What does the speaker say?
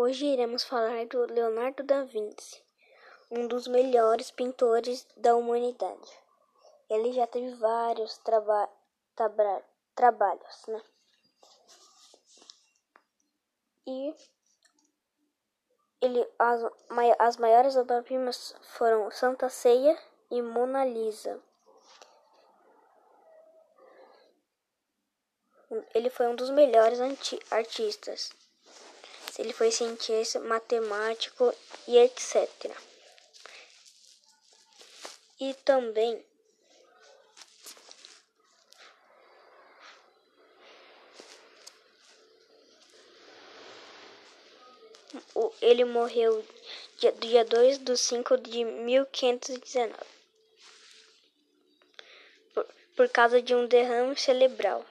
Hoje iremos falar do Leonardo da Vinci, um dos melhores pintores da humanidade. Ele já teve vários traba trabalhos, né? E ele, as, as maiores obras-primas foram Santa Ceia e Mona Lisa. Ele foi um dos melhores artistas. Ele foi cientista, matemático e etc. E também ele morreu dia, dia 2 de 5 de 1519 por, por causa de um derrame cerebral.